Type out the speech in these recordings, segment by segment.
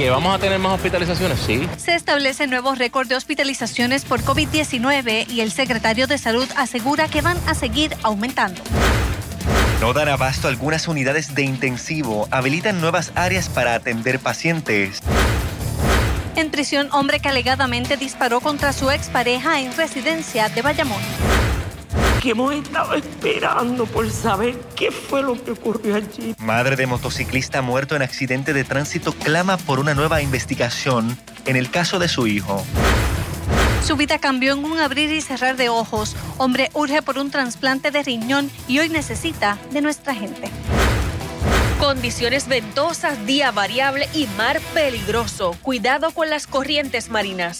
¿Que vamos a tener más hospitalizaciones? Sí. Se establecen nuevos récords de hospitalizaciones por COVID-19 y el secretario de Salud asegura que van a seguir aumentando. No dan abasto algunas unidades de intensivo, habilitan nuevas áreas para atender pacientes. En prisión, hombre que alegadamente disparó contra su expareja en residencia de Bayamón que hemos estado esperando por saber qué fue lo que ocurrió allí. Madre de motociclista muerto en accidente de tránsito clama por una nueva investigación en el caso de su hijo. Su vida cambió en un abrir y cerrar de ojos. Hombre urge por un trasplante de riñón y hoy necesita de nuestra gente. Condiciones ventosas, día variable y mar peligroso. Cuidado con las corrientes marinas.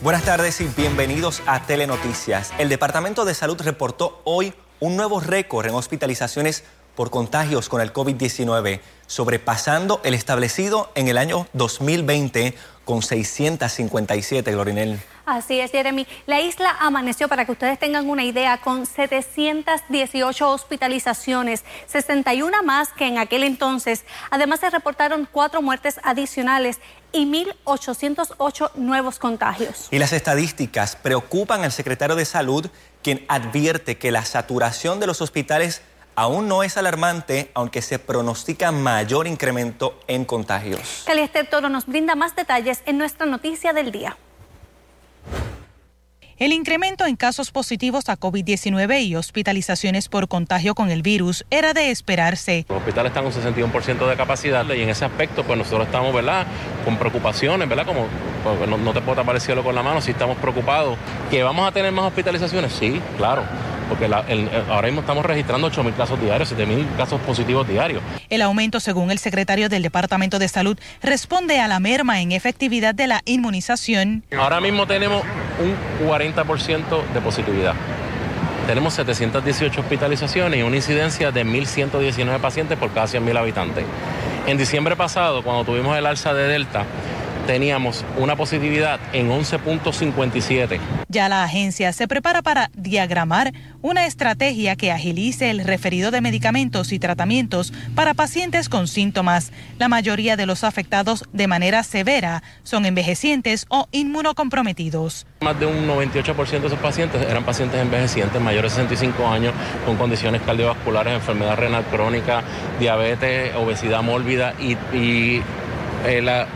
Buenas tardes y bienvenidos a Telenoticias. El Departamento de Salud reportó hoy un nuevo récord en hospitalizaciones por contagios con el COVID-19, sobrepasando el establecido en el año 2020 con 657, Glorinel. Así es, Jeremy. La isla amaneció, para que ustedes tengan una idea, con 718 hospitalizaciones, 61 más que en aquel entonces. Además, se reportaron cuatro muertes adicionales y 1.808 nuevos contagios. Y las estadísticas preocupan al secretario de Salud, quien advierte que la saturación de los hospitales aún no es alarmante, aunque se pronostica mayor incremento en contagios. Caliester Toro nos brinda más detalles en nuestra noticia del día. El incremento en casos positivos a COVID-19 y hospitalizaciones por contagio con el virus era de esperarse. Los hospitales están con 61% de capacidad y en ese aspecto pues nosotros estamos ¿verdad? con preocupaciones, ¿verdad? Como pues, no, te puedo tapar el cielo con la mano si estamos preocupados. ¿Que vamos a tener más hospitalizaciones? Sí, claro porque ahora mismo estamos registrando 8.000 casos diarios, 7.000 casos positivos diarios. El aumento, según el secretario del Departamento de Salud, responde a la merma en efectividad de la inmunización. Ahora mismo tenemos un 40% de positividad. Tenemos 718 hospitalizaciones y una incidencia de 1.119 pacientes por cada 100.000 habitantes. En diciembre pasado, cuando tuvimos el alza de Delta, teníamos una positividad en 11.57. Ya la agencia se prepara para diagramar una estrategia que agilice el referido de medicamentos y tratamientos para pacientes con síntomas. La mayoría de los afectados de manera severa son envejecientes o inmunocomprometidos. Más de un 98% de esos pacientes eran pacientes envejecientes mayores de 65 años con condiciones cardiovasculares, enfermedad renal crónica, diabetes, obesidad mórbida y, y eh,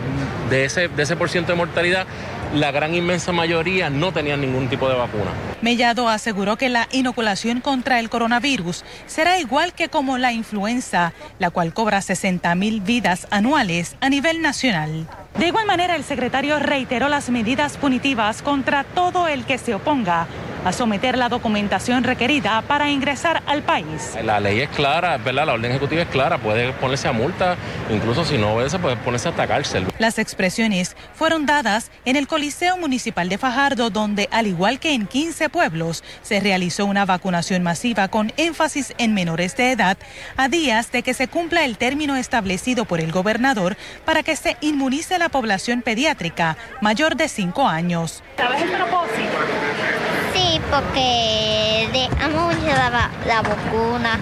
de, ese, de ese por ciento de mortalidad, la gran inmensa mayoría no tenían ningún tipo de vacuna. Mellado aseguró que la inoculación contra el coronavirus será igual que como la influenza, la cual cobra 60 mil vidas anuales a nivel nacional. De igual manera, el secretario reiteró las medidas punitivas contra todo el que se oponga a someter la documentación requerida para ingresar al país. La ley es clara, ¿verdad? La orden ejecutiva es clara, puede ponerse a multa, incluso si no obedece, puede ponerse hasta cárcel. Las expresiones fueron dadas en el Coliseo Municipal de Fajardo, donde, al igual que en 15 pueblos, se realizó una vacunación masiva con énfasis en menores de edad, a días de que se cumpla el término establecido por el gobernador para que se inmunice la población pediátrica mayor de 5 años. ¿Sabes el propósito? Sí, porque dejamos la, la vacuna.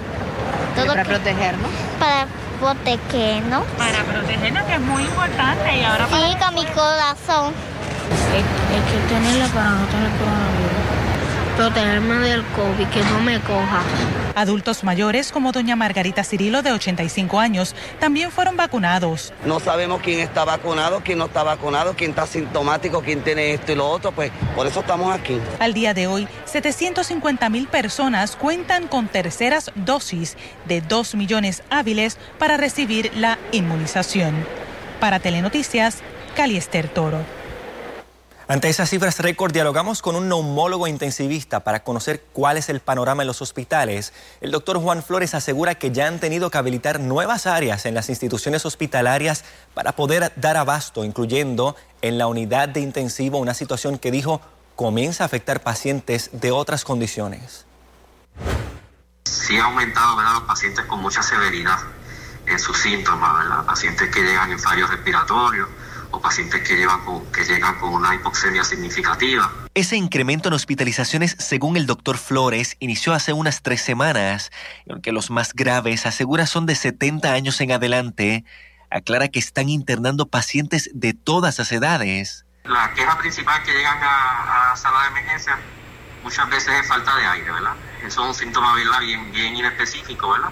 Todo para protegernos. Para protegernos. Para protegernos, que es muy importante. Y ahora sí, con mi corazón. Hay, que tenerla para no tener coronavirus protegerme del COVID, que no me coja. Adultos mayores como doña Margarita Cirilo de 85 años también fueron vacunados. No sabemos quién está vacunado, quién no está vacunado, quién está sintomático, quién tiene esto y lo otro, pues por eso estamos aquí. Al día de hoy, 750 mil personas cuentan con terceras dosis de 2 millones hábiles para recibir la inmunización. Para Telenoticias, Caliester Toro. Ante esas cifras récord, dialogamos con un neumólogo intensivista para conocer cuál es el panorama en los hospitales. El doctor Juan Flores asegura que ya han tenido que habilitar nuevas áreas en las instituciones hospitalarias para poder dar abasto, incluyendo en la unidad de intensivo, una situación que dijo comienza a afectar pacientes de otras condiciones. Sí ha aumentado ¿verdad? los pacientes con mucha severidad en sus síntomas, ¿verdad? pacientes que llegan en fallos respiratorios o pacientes que, llevan que llegan con una hipoxemia significativa. Ese incremento en hospitalizaciones, según el doctor Flores, inició hace unas tres semanas, y aunque los más graves asegura son de 70 años en adelante, aclara que están internando pacientes de todas las edades. La queja principal que llegan a, a sala de emergencia muchas veces es falta de aire, ¿verdad? Eso es un síntoma bien, bien inespecífico, ¿verdad?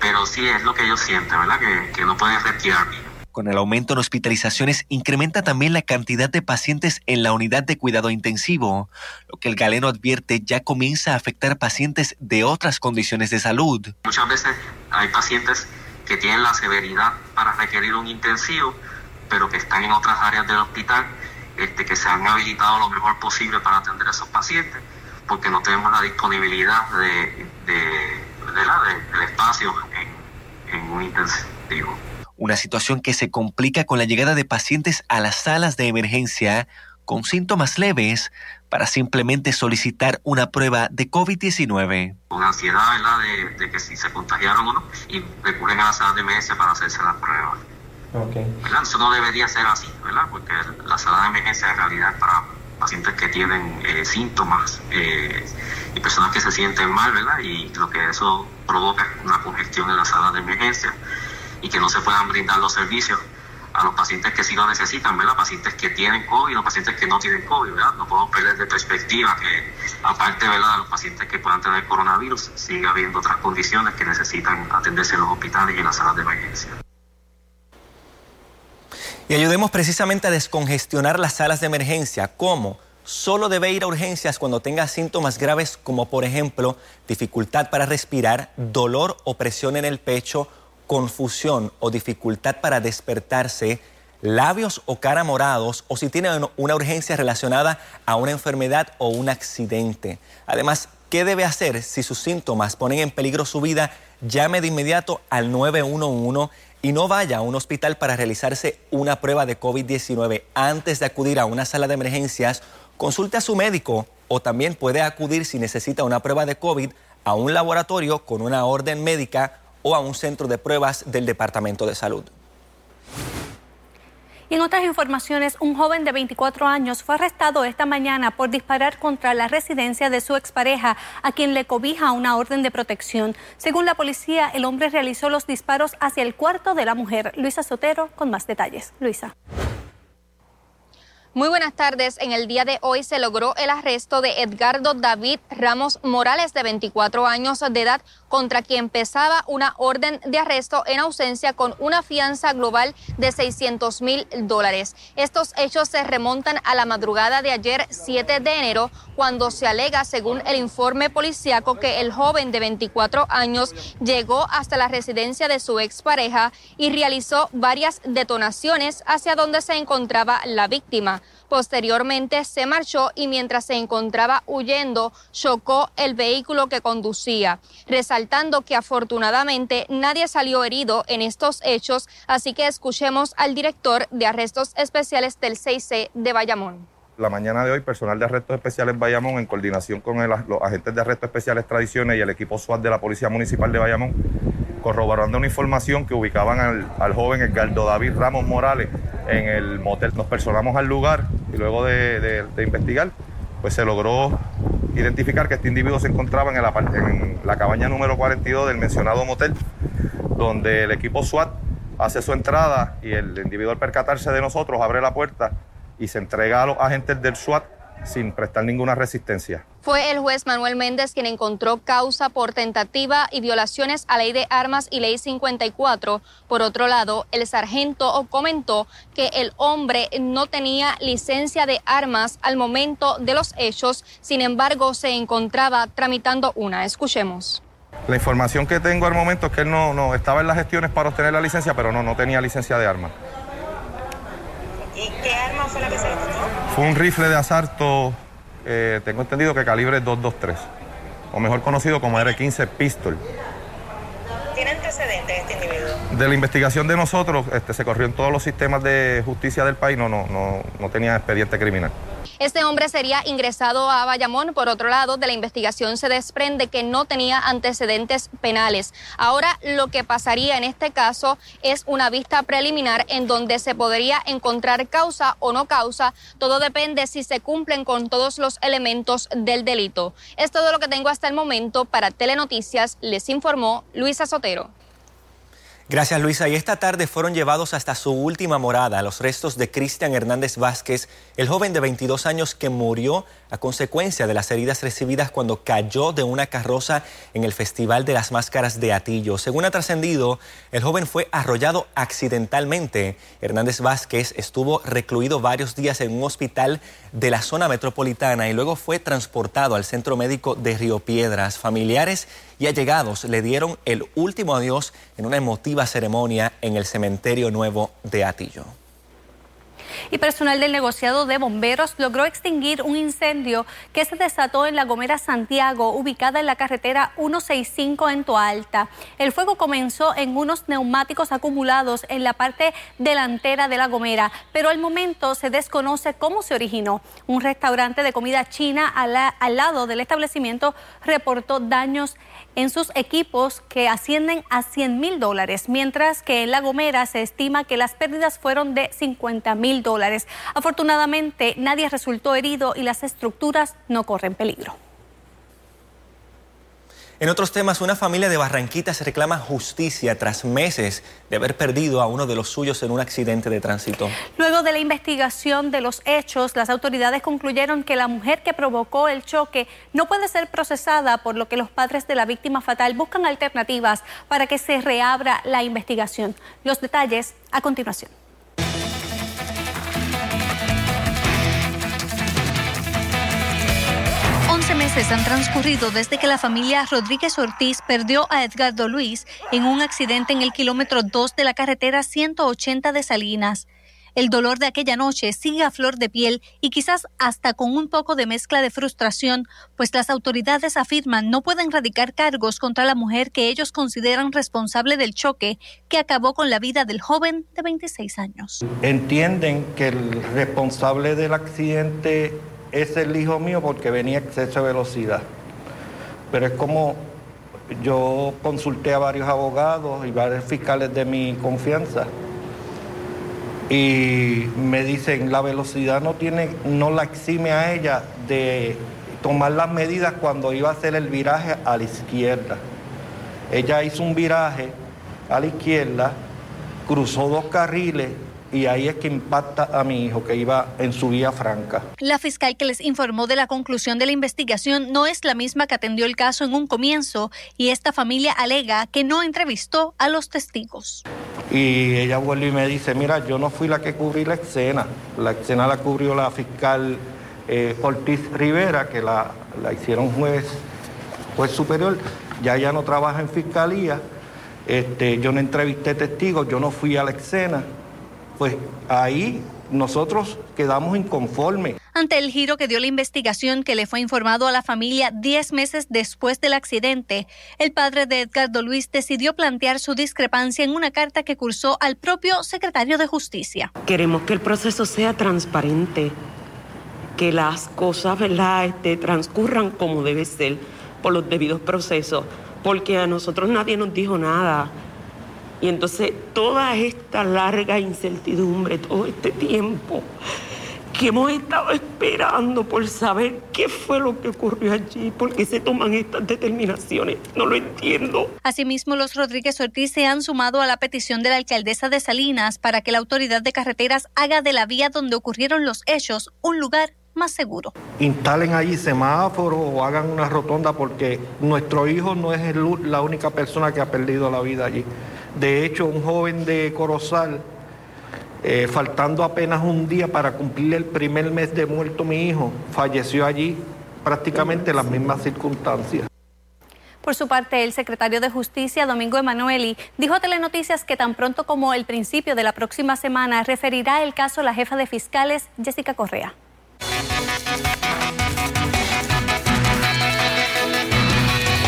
Pero sí es lo que ellos sienten, ¿verdad? Que, que no pueden respirar bien. Con el aumento en hospitalizaciones incrementa también la cantidad de pacientes en la unidad de cuidado intensivo, lo que el galeno advierte ya comienza a afectar pacientes de otras condiciones de salud. Muchas veces hay pacientes que tienen la severidad para requerir un intensivo, pero que están en otras áreas del hospital, este, que se han habilitado lo mejor posible para atender a esos pacientes, porque no tenemos la disponibilidad de, del espacio en un intensivo una situación que se complica con la llegada de pacientes a las salas de emergencia con síntomas leves para simplemente solicitar una prueba de COVID-19. Con ansiedad, ¿verdad?, de, que si se contagiaron o no, y recurren a las salas de emergencia para hacerse la prueba. Okay. Eso no debería ser así, ¿verdad? Porque la sala de emergencia en realidad para pacientes que tienen eh, síntomas eh, y personas que se sienten mal, ¿verdad? Y lo que eso provoca es una congestión en la sala de emergencia y que no se puedan brindar los servicios a los pacientes que sí lo necesitan, ¿verdad? Pacientes que tienen COVID y los pacientes que no tienen COVID, ¿verdad? No podemos perder de perspectiva que, aparte, ¿verdad?, de los pacientes que puedan tener coronavirus, sigue habiendo otras condiciones que necesitan atenderse en los hospitales y en las salas de emergencia. Y ayudemos precisamente a descongestionar las salas de emergencia. ¿Cómo? Solo debe ir a urgencias cuando tenga síntomas graves como por ejemplo dificultad para respirar, dolor o presión en el pecho confusión o dificultad para despertarse, labios o cara morados o si tiene una urgencia relacionada a una enfermedad o un accidente. Además, ¿qué debe hacer si sus síntomas ponen en peligro su vida? Llame de inmediato al 911 y no vaya a un hospital para realizarse una prueba de COVID-19 antes de acudir a una sala de emergencias. Consulte a su médico o también puede acudir si necesita una prueba de COVID a un laboratorio con una orden médica o a un centro de pruebas del Departamento de Salud. En otras informaciones, un joven de 24 años fue arrestado esta mañana por disparar contra la residencia de su expareja, a quien le cobija una orden de protección. Según la policía, el hombre realizó los disparos hacia el cuarto de la mujer. Luisa Sotero con más detalles. Luisa. Muy buenas tardes. En el día de hoy se logró el arresto de Edgardo David Ramos Morales, de 24 años de edad, contra quien pesaba una orden de arresto en ausencia con una fianza global de 600 mil dólares. Estos hechos se remontan a la madrugada de ayer, 7 de enero, cuando se alega, según el informe policiaco, que el joven de 24 años llegó hasta la residencia de su expareja y realizó varias detonaciones hacia donde se encontraba la víctima. Posteriormente se marchó y mientras se encontraba huyendo chocó el vehículo que conducía, resaltando que afortunadamente nadie salió herido en estos hechos, así que escuchemos al director de arrestos especiales del 6C de Bayamón. La mañana de hoy, personal de arrestos especiales Bayamón, en coordinación con los agentes de arrestos especiales tradiciones y el equipo SWAT de la Policía Municipal de Bayamón, corroborando una información que ubicaban al, joven Edgardo David Ramos Morales en el motel. Nos personamos al lugar y luego de, investigar, pues se logró identificar que este individuo se encontraba en, en la cabaña número 42 del mencionado motel, donde el equipo SWAT hace su entrada y el individuo al percatarse de nosotros abre la puerta y se entrega a los agentes del SWAT sin prestar ninguna resistencia. Fue el juez Manuel Méndez quien encontró causa por tentativa y violaciones a ley de armas y ley 54. Por otro lado, el sargento comentó que el hombre no tenía licencia de armas al momento de los hechos, sin embargo se encontraba tramitando una. Escuchemos. La información que tengo al momento es que él no, no estaba en las gestiones para obtener la licencia, pero no, no tenía licencia de armas. ¿Y qué arma fue la que se le encontró? Fue un rifle de asalto, eh, tengo entendido que calibre 223, o mejor conocido como R15 Pistol. ¿Tiene antecedentes este individuo? De la investigación de nosotros, este, se corrió en todos los sistemas de justicia del país, no, no, no, no tenía expediente criminal. Este hombre sería ingresado a Bayamón. Por otro lado, de la investigación se desprende que no tenía antecedentes penales. Ahora, lo que pasaría en este caso es una vista preliminar en donde se podría encontrar causa o no causa. Todo depende si se cumplen con todos los elementos del delito. Es todo lo que tengo hasta el momento. Para Telenoticias, les informó Luisa Sotero. Gracias Luisa. Y esta tarde fueron llevados hasta su última morada los restos de Cristian Hernández Vázquez, el joven de 22 años que murió a consecuencia de las heridas recibidas cuando cayó de una carroza en el Festival de las Máscaras de Atillo. Según ha trascendido, el joven fue arrollado accidentalmente. Hernández Vázquez estuvo recluido varios días en un hospital de la zona metropolitana y luego fue transportado al centro médico de Río Piedras. Familiares y allegados le dieron el último adiós en una emotiva ceremonia en el Cementerio Nuevo de Atillo y personal del negociado de bomberos logró extinguir un incendio que se desató en la Gomera Santiago, ubicada en la carretera 165 en Toalta. El fuego comenzó en unos neumáticos acumulados en la parte delantera de la Gomera, pero al momento se desconoce cómo se originó. Un restaurante de comida china al, lado del establecimiento reportó daños en sus equipos que ascienden a 100 mil dólares, mientras que en La Gomera se estima que las pérdidas fueron de 50 mil dólares. Afortunadamente, nadie resultó herido y las estructuras no corren peligro. En otros temas, una familia de Barranquitas reclama justicia tras meses de haber perdido a uno de los suyos en un accidente de tránsito. Luego de la investigación de los hechos, las autoridades concluyeron que la mujer que provocó el choque no puede ser procesada, por lo que los padres de la víctima fatal buscan alternativas para que se reabra la investigación. Los detalles a continuación. Meses han transcurrido desde que la familia Rodríguez Ortiz perdió a Edgardo Luis en un accidente en el kilómetro 2 de la carretera 180 de Salinas. El dolor de aquella noche sigue a flor de piel y quizás hasta con un poco de mezcla de frustración, pues las autoridades afirman no pueden radicar cargos contra la mujer que ellos consideran responsable del choque que acabó con la vida del joven de 26 años. Entienden que el responsable del accidente es el hijo mío porque venía exceso de velocidad. Pero es como yo consulté a varios abogados y varios fiscales de mi confianza y me dicen la velocidad no tiene, no la exime a ella de tomar las medidas cuando iba a hacer el viraje a la izquierda. Ella hizo un viraje a la izquierda, cruzó dos carriles y ahí es que impacta a mi hijo que iba en su vía franca. La fiscal que les informó de la conclusión de la investigación no es la misma que atendió el caso en un comienzo y esta familia alega que no entrevistó a los testigos. Y ella vuelve y me dice, mira, yo no fui la que cubrí la escena, la escena la cubrió la fiscal eh, Ortiz Rivera, que la, la hicieron juez, juez superior, ya ya no trabaja en fiscalía, este, yo no entrevisté testigos, yo no fui a la escena pues ahí nosotros quedamos inconformes. Ante el giro que dio la investigación que le fue informado a la familia 10 meses después del accidente, el padre de Edgardo Luis decidió plantear su discrepancia en una carta que cursó al propio secretario de Justicia. Queremos que el proceso sea transparente, que las cosas ¿verdad? Este, transcurran como debe ser por los debidos procesos, porque a nosotros nadie nos dijo nada y entonces toda esta larga incertidumbre, todo este tiempo que hemos estado esperando por saber qué fue lo que ocurrió allí, por qué se toman estas determinaciones, no lo entiendo. Asimismo, los Rodríguez Ortiz se han sumado a la petición de la alcaldesa de Salinas para que la autoridad de carreteras haga de la vía donde ocurrieron los hechos un lugar más seguro. Instalen allí semáforos o hagan una rotonda porque nuestro hijo no es la única persona que ha perdido la vida allí. De hecho, un joven de Corozal, eh, faltando apenas un día para cumplir el primer mes de muerto mi hijo, falleció allí prácticamente en las mismas circunstancias. Por su parte, el secretario de Justicia, Domingo Emanueli, dijo a Telenoticias que tan pronto como el principio de la próxima semana referirá el caso la jefa de fiscales, Jessica Correa.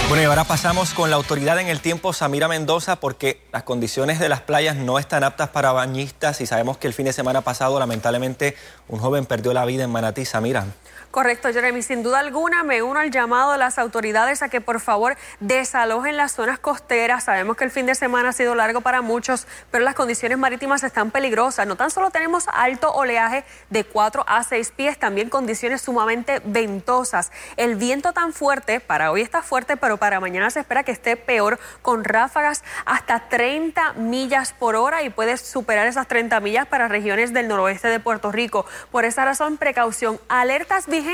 Bueno, y ahora pasamos con la autoridad en el tiempo, Samira Mendoza, porque las condiciones de las playas no están aptas para bañistas y sabemos que el fin de semana pasado, lamentablemente, un joven perdió la vida en Manatí. Samira. Correcto, Jeremy. Sin duda alguna me uno al llamado de las autoridades a que por favor desalojen las zonas costeras. Sabemos que el fin de semana ha sido largo para muchos, pero las condiciones marítimas están peligrosas. No tan solo tenemos alto oleaje de 4 a 6 pies, también condiciones sumamente ventosas. El viento tan fuerte, para hoy está fuerte, pero para mañana se espera que esté peor, con ráfagas hasta 30 millas por hora y puede superar esas 30 millas para regiones del noroeste de Puerto Rico. Por esa razón, precaución, alertas vigentes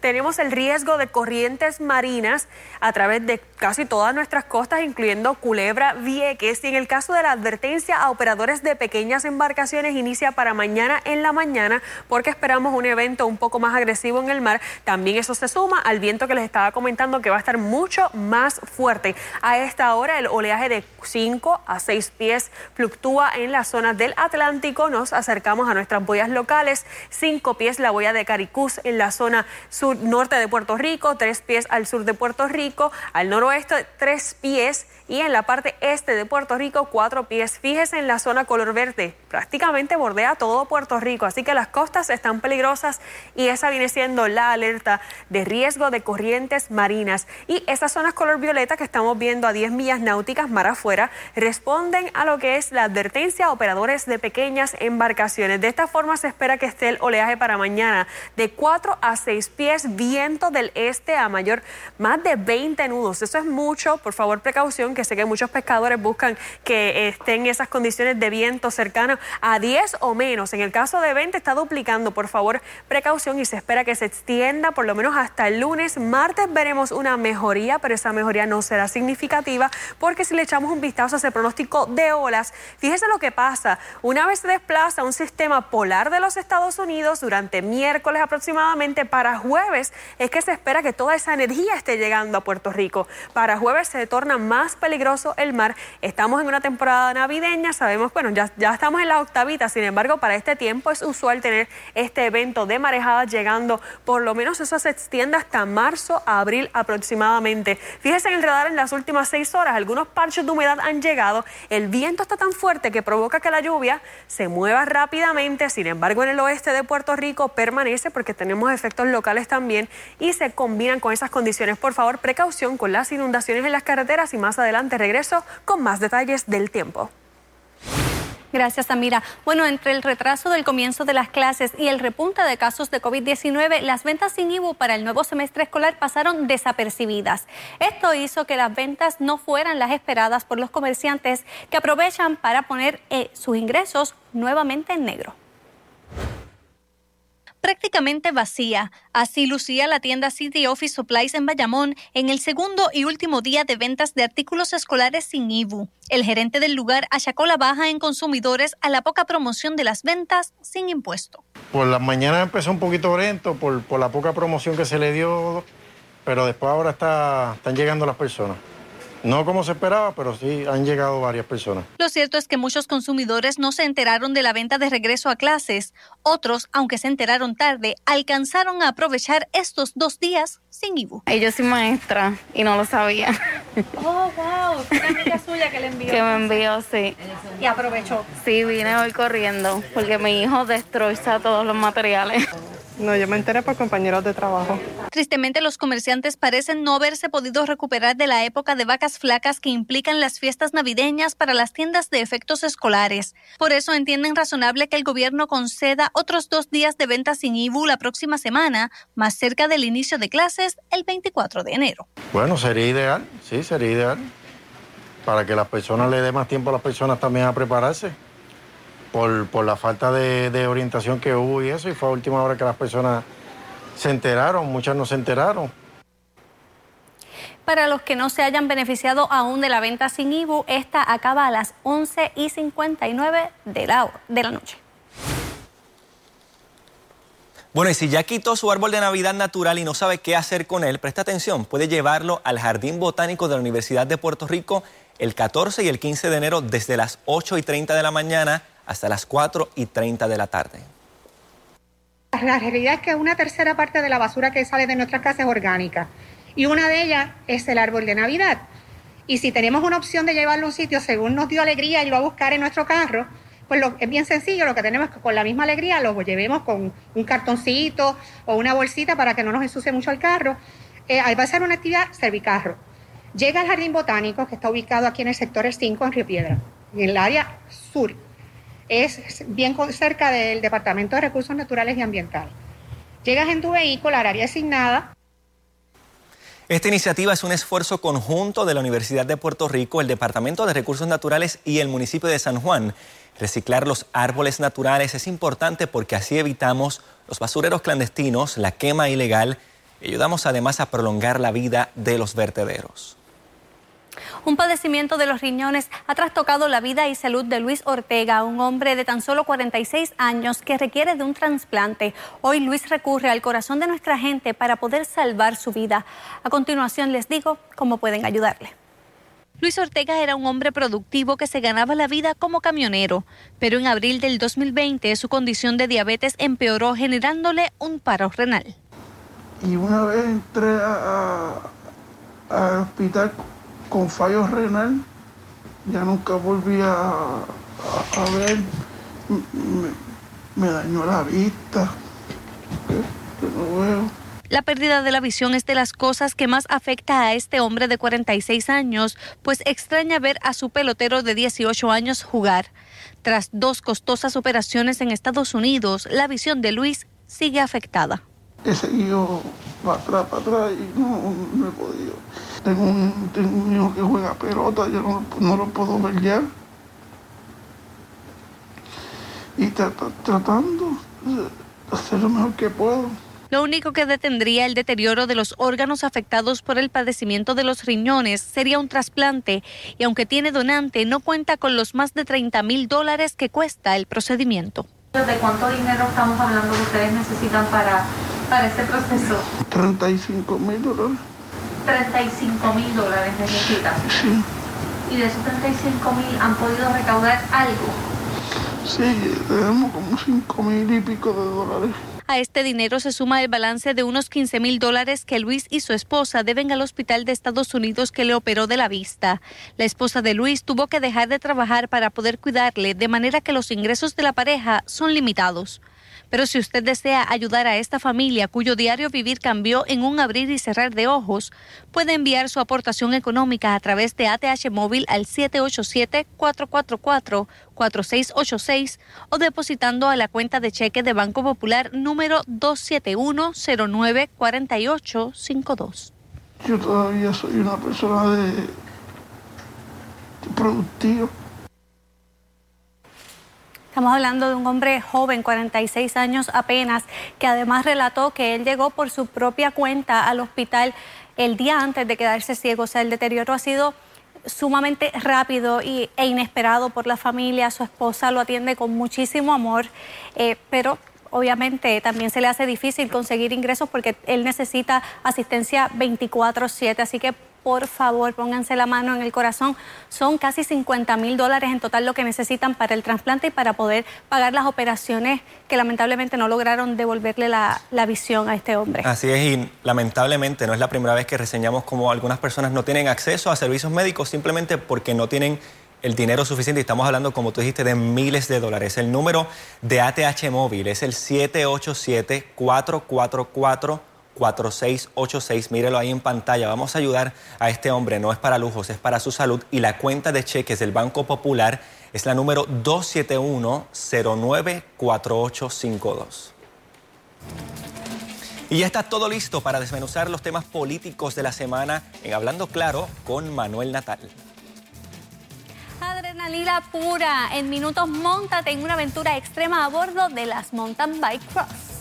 tenemos el riesgo de corrientes marinas a través de casi todas nuestras costas, incluyendo Culebra, Vieques. Y en el caso de la advertencia a operadores de pequeñas embarcaciones, inicia para mañana en la mañana, porque esperamos un evento un poco más agresivo en el mar. También eso se suma al viento que les estaba comentando, que va a estar mucho más fuerte. A esta hora, el oleaje de 5 a 6 pies fluctúa en la zona del Atlántico. Nos acercamos a nuestras boyas locales. 5 pies la boya de Caricús en la zona sur norte de Puerto Rico, tres pies al sur de Puerto Rico, al noroeste tres pies y en la parte este de Puerto Rico cuatro pies. Fíjese en la zona color verde, prácticamente bordea todo Puerto Rico, así que las costas están peligrosas y esa viene siendo la alerta de riesgo de corrientes marinas. Y esas zonas color violeta que estamos viendo a 10 millas náuticas mar afuera responden a lo que es la advertencia a operadores de pequeñas embarcaciones. De esta forma se espera que esté el oleaje para mañana de 4 a 6 pies, viento del este a mayor, más de 20 nudos. Eso es mucho, por favor precaución que sé que muchos pescadores buscan que estén esas condiciones de viento cercanas a 10 o menos. En el caso de 20 está duplicando, por favor, precaución y se espera que se extienda por lo menos hasta el lunes. Martes veremos una mejoría, pero esa mejoría no será significativa porque si le echamos un vistazo a ese pronóstico de olas, fíjese lo que pasa. Una vez se desplaza un sistema polar de los Estados Unidos durante miércoles aproximadamente, para jueves es que se espera que toda esa energía esté llegando a Puerto Rico. Para jueves se torna más peligroso el mar. Estamos en una temporada navideña, sabemos, bueno, ya, estamos en la octavita, sin embargo, para este tiempo es usual tener este evento de marejadas llegando, por lo menos eso se extiende hasta marzo, abril aproximadamente. Fíjese en el radar en las últimas seis horas, algunos parches de humedad han llegado, el viento está tan fuerte que provoca que la lluvia se mueva rápidamente, sin embargo, en el oeste de Puerto Rico permanece porque tenemos efectos locales también y se combinan con esas condiciones. Por favor, precaución con las inundaciones en las carreteras y más adelante regreso con más detalles del tiempo. Gracias, Amira. Bueno, entre el retraso del comienzo de las clases y el repunte de casos de COVID-19, las ventas sin IBU para el nuevo semestre escolar pasaron desapercibidas. Esto hizo que las ventas no fueran las esperadas por los comerciantes que aprovechan para poner eh, sus ingresos nuevamente en negro prácticamente vacía. Así lucía la tienda City Office Supplies en Bayamón en el segundo y último día de ventas de artículos escolares sin IBU. El gerente del lugar achacó la baja en consumidores a la poca promoción de las ventas sin impuesto. Por la mañana empezó un poquito lento por, por la poca promoción que se le dio, pero después ahora está, están llegando las personas. No como se esperaba, pero sí han llegado varias personas. Lo cierto es que muchos consumidores no se enteraron de la venta de regreso a clases. Otros, aunque se enteraron tarde, alcanzaron a aprovechar estos dos días sin IBU. Yo soy maestra y no lo sabía. Oh, wow. Una amiga suya que le envió. Que me envió, sí. Y aprovechó. Sí, vine hoy corriendo porque mi hijo destroza todos los materiales. No, yo me enteré por compañeros de trabajo. Tristemente, los comerciantes parecen no haberse podido recuperar de la época de vacas flacas que implican las fiestas navideñas para las tiendas de efectos escolares. Por eso entienden razonable que el gobierno conceda otros dos días de venta sin IBU la próxima semana, más cerca del inicio de clases, el 24 de enero. Bueno, sería ideal, sí, sería ideal. Para que las personas le dé más tiempo a las personas también a prepararse por, la falta de, orientación que hubo y eso, y fue a última hora que las personas se enteraron, muchas no se enteraron. Para los que no se hayan beneficiado aún de la venta sin IBU, esta acaba a las 11 y 59 de la, de la noche. Bueno, y si ya quitó su árbol de Navidad natural y no sabe qué hacer con él, presta atención, puede llevarlo al Jardín Botánico de la Universidad de Puerto Rico el 14 y el 15 de enero desde las 8 y 30 de la mañana hasta las 4 y 30 de la tarde. La realidad es que una tercera parte de la basura que sale de nuestras casas es orgánica. y una de ellas es el árbol de Navidad. Y si tenemos una opción de llevarlo a un sitio según nos dio alegría y lo a buscar en nuestro carro, pues es bien sencillo, lo que tenemos es que con la misma alegría lo llevemos con un cartoncito o una bolsita para que no nos ensucie mucho el carro. Eh, va a ser una actividad servicarro. Llega al Jardín Botánico, que está ubicado aquí en el sector 5 en Río Piedra, en el área sur. Es bien cerca del Departamento de Recursos Naturales y Ambientales. Llegas en tu vehículo al área asignada, esta iniciativa es un esfuerzo conjunto de la Universidad de Puerto Rico, el Departamento de Recursos Naturales y el municipio de San Juan. Reciclar los árboles naturales es importante porque así evitamos los basureros clandestinos, la quema ilegal y ayudamos además a prolongar la vida de los vertederos. Un padecimiento de los riñones ha trastocado la vida y salud de Luis Ortega, un hombre de tan solo 46 años que requiere de un trasplante. Hoy Luis recurre al corazón de nuestra gente para poder salvar su vida. A continuación les digo cómo pueden ayudarle. Luis Ortega era un hombre productivo que se ganaba la vida como camionero, pero en abril del 2020 su condición de diabetes empeoró generándole un paro renal. Y una vez entré al hospital con fallo renal, ya nunca volví a, ver, me, dañó la vista, no veo. La pérdida de la visión es de las cosas que más afecta a este hombre de 46 años, pues extraña ver a su pelotero de 18 años jugar. Tras dos costosas operaciones en Estados Unidos, la visión de Luis sigue afectada. He seguido para atrás, para atrás y no, no he podido. Tengo un, tengo un hijo que juega pelota, yo no, no lo puedo ver ya. Y tratando de hacer lo mejor que puedo. Lo único que detendría el deterioro de los órganos afectados por el padecimiento de los riñones sería un trasplante y aunque tiene donante no cuenta con los más de 30 mil dólares que cuesta el procedimiento. ¿De cuánto dinero estamos hablando que ustedes necesitan para, para este proceso? 35 mil dólares. 35 mil dólares necesitan. Sí. ¿Y de esos 35 mil han podido recaudar algo? Sí, tenemos como 5 mil y pico de dólares. A este dinero se suma el balance de unos 15 mil dólares que Luis y su esposa deben al hospital de Estados Unidos que le operó de la vista. La esposa de Luis tuvo que dejar de trabajar para poder cuidarle, de manera que los ingresos de la pareja son limitados. Pero si usted desea ayudar a esta familia cuyo diario vivir cambió en un abrir y cerrar de ojos, puede enviar su aportación económica a través de ATH Móvil al 787-444-4686 o depositando a la cuenta de cheque de Banco Popular número 271094852. Yo todavía soy una persona de productiva Estamos hablando de un hombre joven, 46 años apenas, que además relató que él llegó por su propia cuenta al hospital el día antes de quedarse ciego. O sea, el deterioro ha sido sumamente rápido y, e inesperado por la familia. Su esposa lo atiende con muchísimo amor, eh, pero obviamente también se le hace difícil conseguir ingresos porque él necesita asistencia 24/7. Así que por favor, pónganse la mano en el corazón. Son casi 50 mil dólares en total lo que necesitan para el trasplante y para poder pagar las operaciones que lamentablemente no lograron devolverle la, la, visión a este hombre. Así es, y lamentablemente no es la primera vez que reseñamos como algunas personas no tienen acceso a servicios médicos simplemente porque no tienen el dinero suficiente. Y estamos hablando, como tú dijiste, de miles de dólares. El número de ATH móvil es el 787 444 4686. Mírelo ahí en pantalla. Vamos a ayudar a este hombre. No es para lujos, es para su salud. Y la cuenta de cheques del Banco Popular es la número 271-094852. Y ya está todo listo para desmenuzar los temas políticos de la semana en Hablando Claro con Manuel Natal. Adrenalina pura. En minutos, montate en una aventura extrema a bordo de las Mountain Bike Cross.